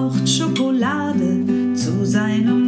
braucht Schokolade zu seinem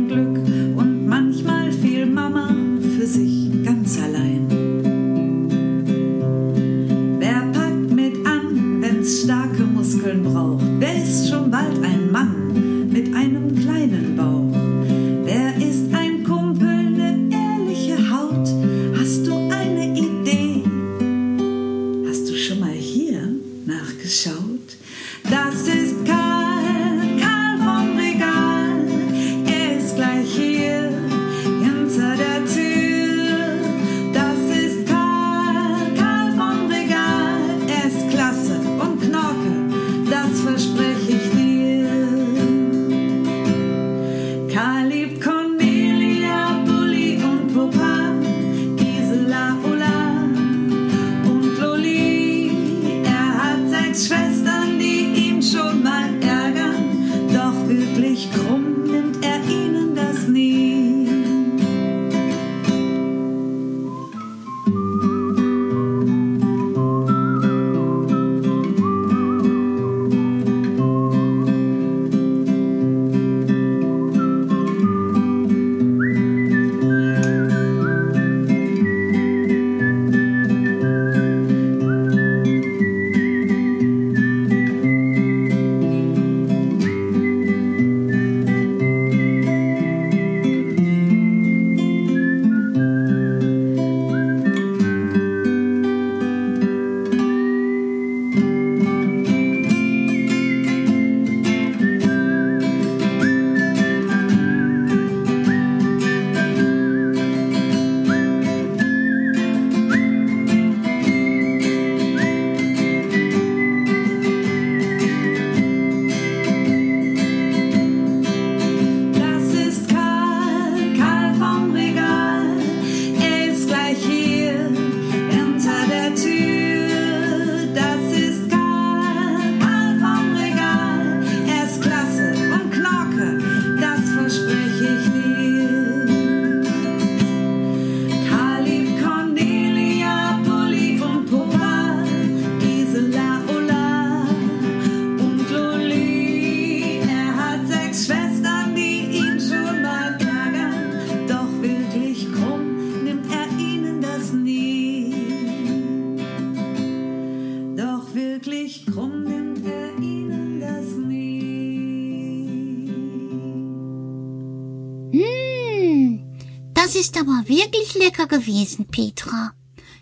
ist aber wirklich lecker gewesen, Petra.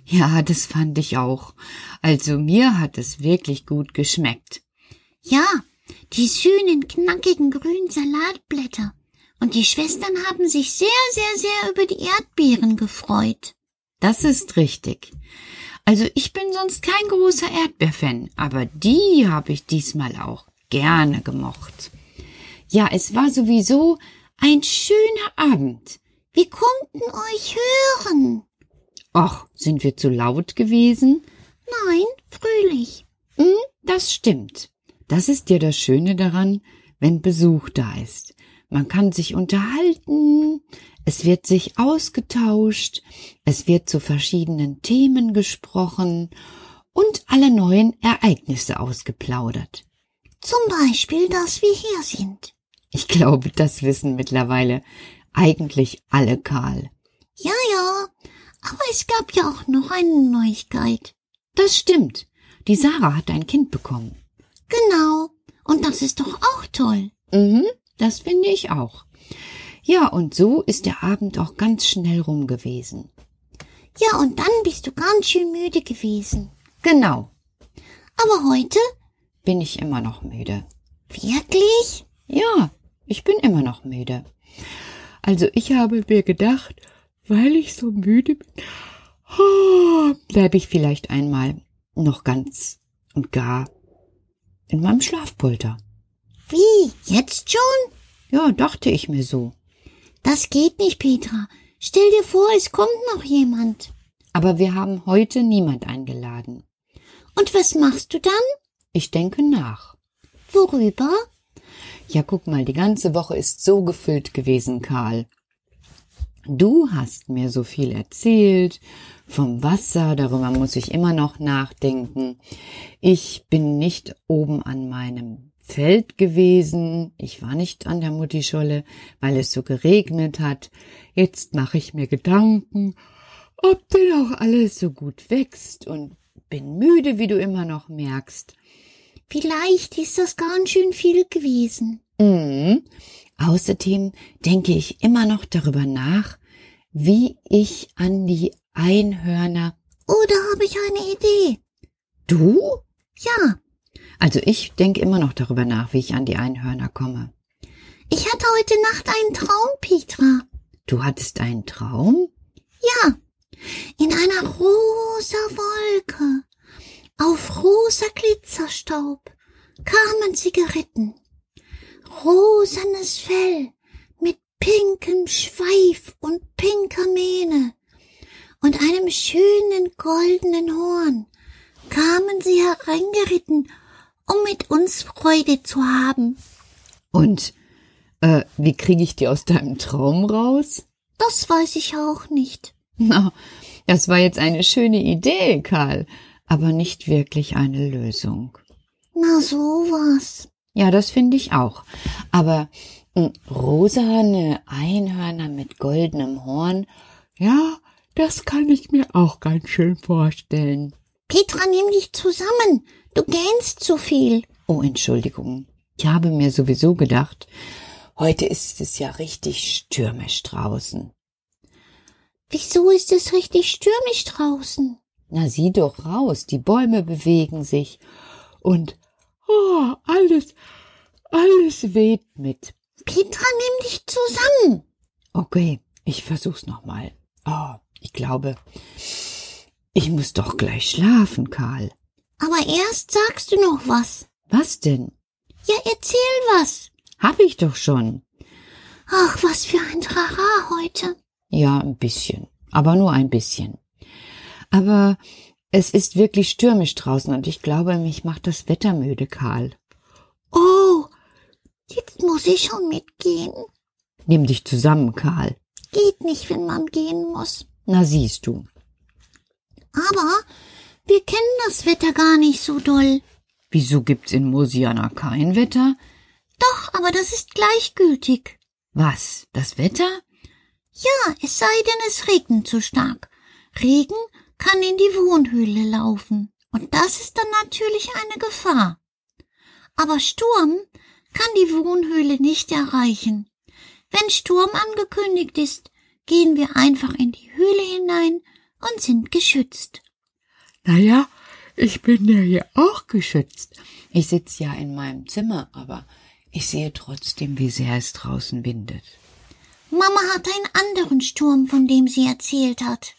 Ja, das fand ich auch. Also mir hat es wirklich gut geschmeckt. Ja, die süßen, knackigen grünen Salatblätter. Und die Schwestern haben sich sehr, sehr, sehr über die Erdbeeren gefreut. Das ist richtig. Also ich bin sonst kein großer Erdbeerfan, aber die habe ich diesmal auch gerne gemocht. Ja, es war sowieso ein schöner Abend. Wir konnten euch hören. Ach, sind wir zu laut gewesen? Nein, fröhlich. Hm, das stimmt. Das ist ja das Schöne daran, wenn Besuch da ist. Man kann sich unterhalten, es wird sich ausgetauscht, es wird zu verschiedenen Themen gesprochen und alle neuen Ereignisse ausgeplaudert. Zum Beispiel, dass wir hier sind. Ich glaube, das wissen mittlerweile eigentlich alle Karl. Ja, ja. Aber es gab ja auch noch eine Neuigkeit. Das stimmt. Die Sarah hat ein Kind bekommen. Genau. Und das ist doch auch toll. Mhm, das finde ich auch. Ja, und so ist der Abend auch ganz schnell rum gewesen. Ja, und dann bist du ganz schön müde gewesen. Genau, Aber heute? bin ich immer noch müde. Wirklich? Ja, ich bin immer noch müde. Also ich habe mir gedacht, weil ich so müde bin, oh, bleibe ich vielleicht einmal noch ganz und gar in meinem Schlafpulter. Wie? Jetzt schon? Ja, dachte ich mir so. Das geht nicht, Petra. Stell dir vor, es kommt noch jemand. Aber wir haben heute niemand eingeladen. Und was machst du dann? Ich denke nach. Worüber? Ja, guck mal, die ganze Woche ist so gefüllt gewesen, Karl. Du hast mir so viel erzählt vom Wasser, darüber muss ich immer noch nachdenken. Ich bin nicht oben an meinem Feld gewesen, ich war nicht an der Muttischolle, weil es so geregnet hat. Jetzt mache ich mir Gedanken, ob denn auch alles so gut wächst und bin müde, wie du immer noch merkst. Vielleicht ist das ganz schön viel gewesen. Mhm. Außerdem denke ich immer noch darüber nach, wie ich an die Einhörner. Oder habe ich eine Idee? Du? Ja, Also ich denke immer noch darüber nach, wie ich an die Einhörner komme. ich hatte heute Nacht einen Traum, Petra. Du hattest einen Traum? Ja, in einer rosa Wolke, auf rosa Glitzerstaub, kamen Zigaretten. Rosanes Fell mit pinkem Schweif und pinker Mähne und einem schönen goldenen Horn kamen sie hereingeritten, um mit uns Freude zu haben. Und äh, wie kriege ich die aus deinem Traum raus? Das weiß ich auch nicht. Na, das war jetzt eine schöne Idee, Karl, aber nicht wirklich eine Lösung. Na sowas. Ja, das finde ich auch. Aber mh, rosane Einhörner mit goldenem Horn, ja, das kann ich mir auch ganz schön vorstellen. Petra, nimm dich zusammen. Du gähnst zu viel. Oh, Entschuldigung. Ich habe mir sowieso gedacht, heute ist es ja richtig stürmisch draußen. Wieso ist es richtig stürmisch draußen? Na, sieh doch raus, die Bäume bewegen sich und oh, alles, alles weht mit. Petra, nimm dich zusammen. Okay, ich versuch's nochmal. Oh, ich glaube, ich muss doch gleich schlafen, Karl. Aber erst sagst du noch was. Was denn? Ja, erzähl was. Hab ich doch schon. Ach, was für ein Trara heute. Ja, ein bisschen, aber nur ein bisschen. Aber es ist wirklich stürmisch draußen und ich glaube, mich macht das Wetter müde, Karl. Oh, jetzt muss ich schon mitgehen. Nimm dich zusammen, Karl. Geht nicht, wenn man gehen muss. Na siehst du. Aber wir kennen das Wetter gar nicht so doll. Wieso gibt's in Mosiana kein Wetter? Doch, aber das ist gleichgültig. Was? Das Wetter? Ja, es sei denn, es regnet zu stark. Regen kann in die Wohnhöhle laufen. Und das ist dann natürlich eine Gefahr. Aber Sturm kann die Wohnhöhle nicht erreichen. Wenn Sturm angekündigt ist, gehen wir einfach in die Höhle hinein und sind geschützt. Naja, ich bin ja hier auch geschützt. Ich sitze ja in meinem Zimmer, aber ich sehe trotzdem, wie sehr es draußen windet. Mama hat einen anderen Sturm, von dem sie erzählt hat.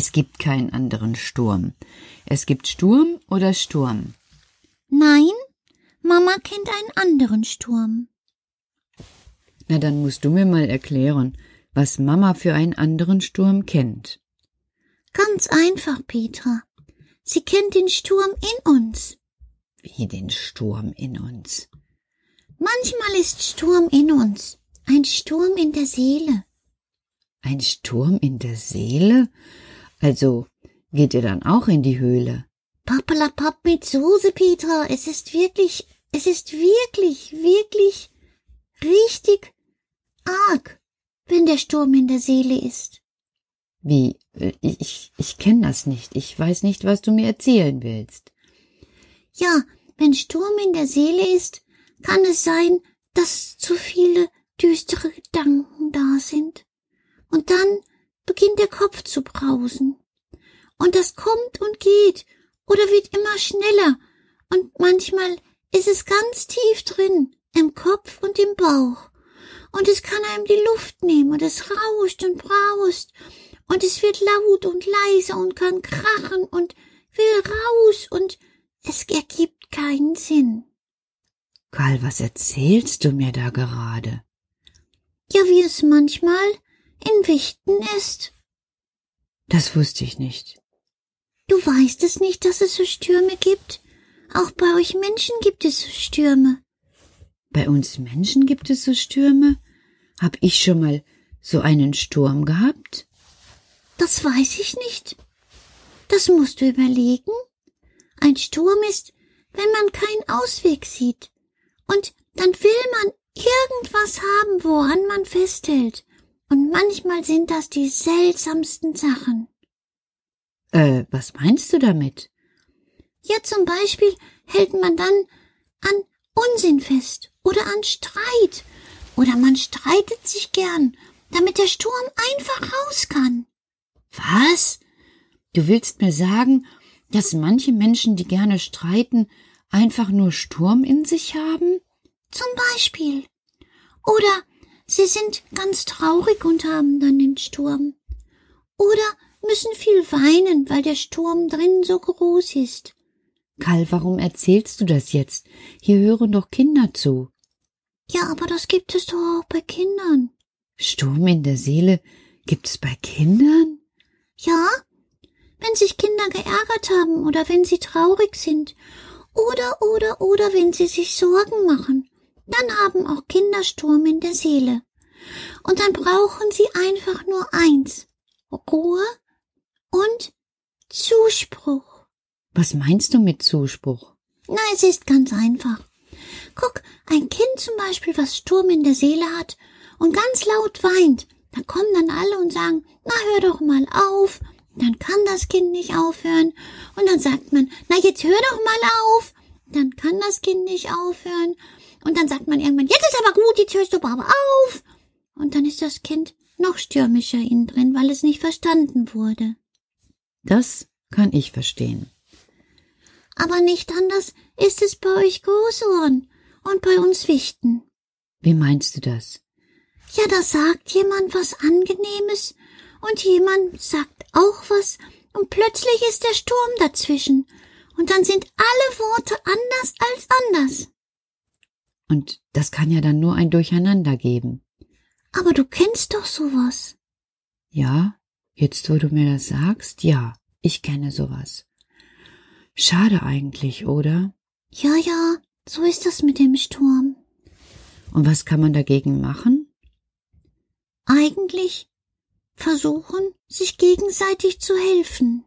Es gibt keinen anderen Sturm. Es gibt Sturm oder Sturm. Nein, Mama kennt einen anderen Sturm. Na, dann musst du mir mal erklären, was Mama für einen anderen Sturm kennt. Ganz einfach, Petra. Sie kennt den Sturm in uns. Wie den Sturm in uns. Manchmal ist Sturm in uns, ein Sturm in der Seele. Ein Sturm in der Seele? Also geht ihr dann auch in die Höhle? Pappelapapp mit Soße, Petra. Es ist wirklich, es ist wirklich, wirklich richtig arg, wenn der Sturm in der Seele ist. Wie? Ich, ich, ich kenne das nicht. Ich weiß nicht, was du mir erzählen willst. Ja, wenn Sturm in der Seele ist, kann es sein, dass zu viele düstere Gedanken da sind. Und dann beginnt der Kopf zu brausen. Und das kommt und geht oder wird immer schneller. Und manchmal ist es ganz tief drin, im Kopf und im Bauch. Und es kann einem die Luft nehmen und es rauscht und braust. Und es wird laut und leise und kann krachen und will raus und es ergibt keinen Sinn. Karl, was erzählst du mir da gerade? Ja, wie es manchmal in Wichten ist. Das wusste ich nicht. Du weißt es nicht, dass es so Stürme gibt? Auch bei euch Menschen gibt es so Stürme. Bei uns Menschen gibt es so Stürme? Hab ich schon mal so einen Sturm gehabt? Das weiß ich nicht. Das musst du überlegen. Ein Sturm ist, wenn man keinen Ausweg sieht. Und dann will man irgendwas haben, woran man festhält. Und manchmal sind das die seltsamsten Sachen. Äh, was meinst du damit? Ja, zum Beispiel hält man dann an Unsinn fest oder an Streit. Oder man streitet sich gern, damit der Sturm einfach raus kann. Was? Du willst mir sagen, dass manche Menschen, die gerne streiten, einfach nur Sturm in sich haben? Zum Beispiel. Oder sie sind ganz traurig und haben dann den Sturm. Oder müssen viel weinen, weil der Sturm drin so groß ist. Karl, warum erzählst du das jetzt? Hier hören doch Kinder zu. Ja, aber das gibt es doch auch bei Kindern. Sturm in der Seele gibt's bei Kindern? Ja, wenn sich Kinder geärgert haben oder wenn sie traurig sind oder oder oder wenn sie sich Sorgen machen, dann haben auch Kinder Sturm in der Seele. Und dann brauchen sie einfach nur eins Ruhe und Zuspruch. Was meinst du mit Zuspruch? Na, es ist ganz einfach. Guck, ein Kind zum Beispiel, was Sturm in der Seele hat und ganz laut weint, da kommen dann alle und sagen, na hör doch mal auf. Dann kann das Kind nicht aufhören. Und dann sagt man, na jetzt hör doch mal auf. Dann kann das Kind nicht aufhören. Und dann sagt man irgendwann, jetzt ist aber gut, jetzt hörst du aber auf. Und dann ist das Kind noch stürmischer innen drin, weil es nicht verstanden wurde. Das kann ich verstehen. Aber nicht anders ist es bei euch Großohren und bei uns Wichten. Wie meinst du das? Ja, da sagt jemand was Angenehmes und jemand sagt auch was und plötzlich ist der Sturm dazwischen und dann sind alle Worte anders als anders. Und das kann ja dann nur ein Durcheinander geben. Aber du kennst doch sowas. Ja, jetzt wo du mir das sagst, ja, ich kenne sowas. Schade eigentlich, oder? Ja, ja, so ist das mit dem Sturm. Und was kann man dagegen machen? Eigentlich versuchen, sich gegenseitig zu helfen.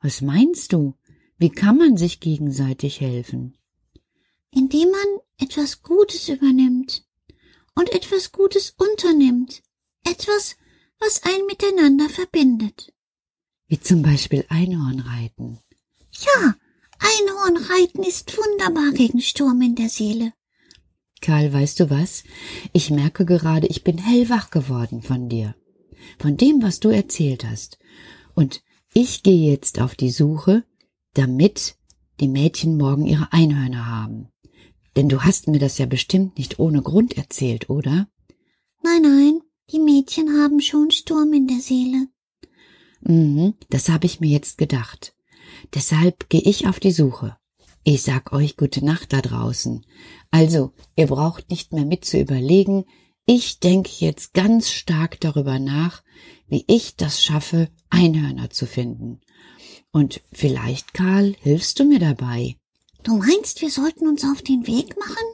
Was meinst du? Wie kann man sich gegenseitig helfen? Indem man etwas Gutes übernimmt und etwas Gutes unternimmt. Etwas, was ein miteinander verbindet. Wie zum Beispiel Einhornreiten. Ja, Einhornreiten ist wunderbar gegen Sturm in der Seele. Karl, weißt du was? Ich merke gerade, ich bin hellwach geworden von dir. Von dem, was du erzählt hast. Und ich gehe jetzt auf die Suche, damit die Mädchen morgen ihre Einhörner haben. Denn du hast mir das ja bestimmt nicht ohne Grund erzählt, oder? Nein, nein, die Mädchen haben schon Sturm in der Seele. Mhm, das habe ich mir jetzt gedacht. Deshalb gehe ich auf die Suche. Ich sag euch gute Nacht da draußen. Also, ihr braucht nicht mehr mit zu überlegen. Ich denke jetzt ganz stark darüber nach, wie ich das schaffe, Einhörner zu finden. Und vielleicht, Karl, hilfst du mir dabei? Du meinst, wir sollten uns auf den Weg machen?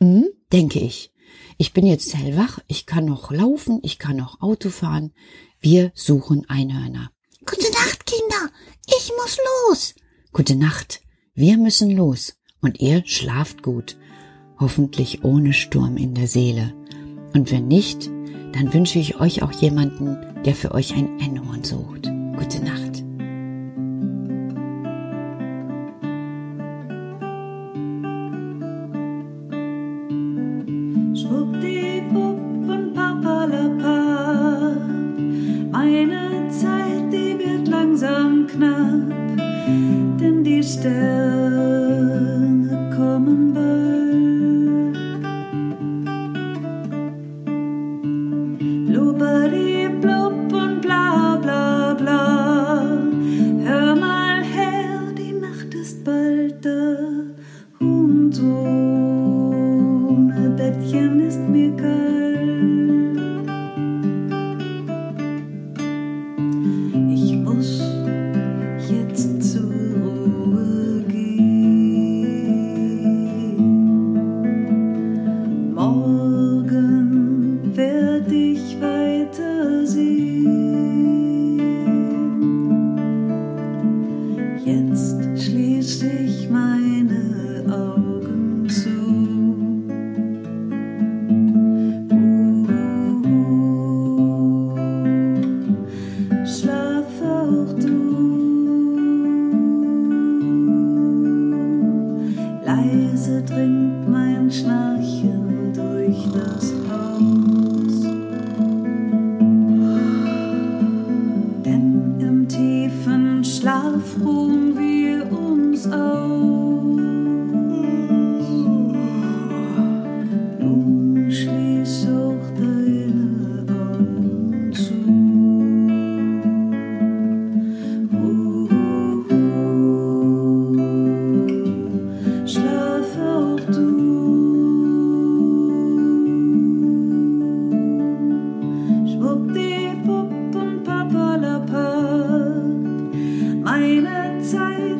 Hm, denke ich. Ich bin jetzt hellwach, ich kann noch laufen, ich kann noch Auto fahren. Wir suchen Einhörner. Gute Nacht, Kinder. Ich muss los. Gute Nacht. Wir müssen los. Und ihr schlaft gut. Hoffentlich ohne Sturm in der Seele. Und wenn nicht, dann wünsche ich euch auch jemanden, der für euch ein Einhorn sucht. Gute Nacht. langsam knapp, denn die Sterne desire.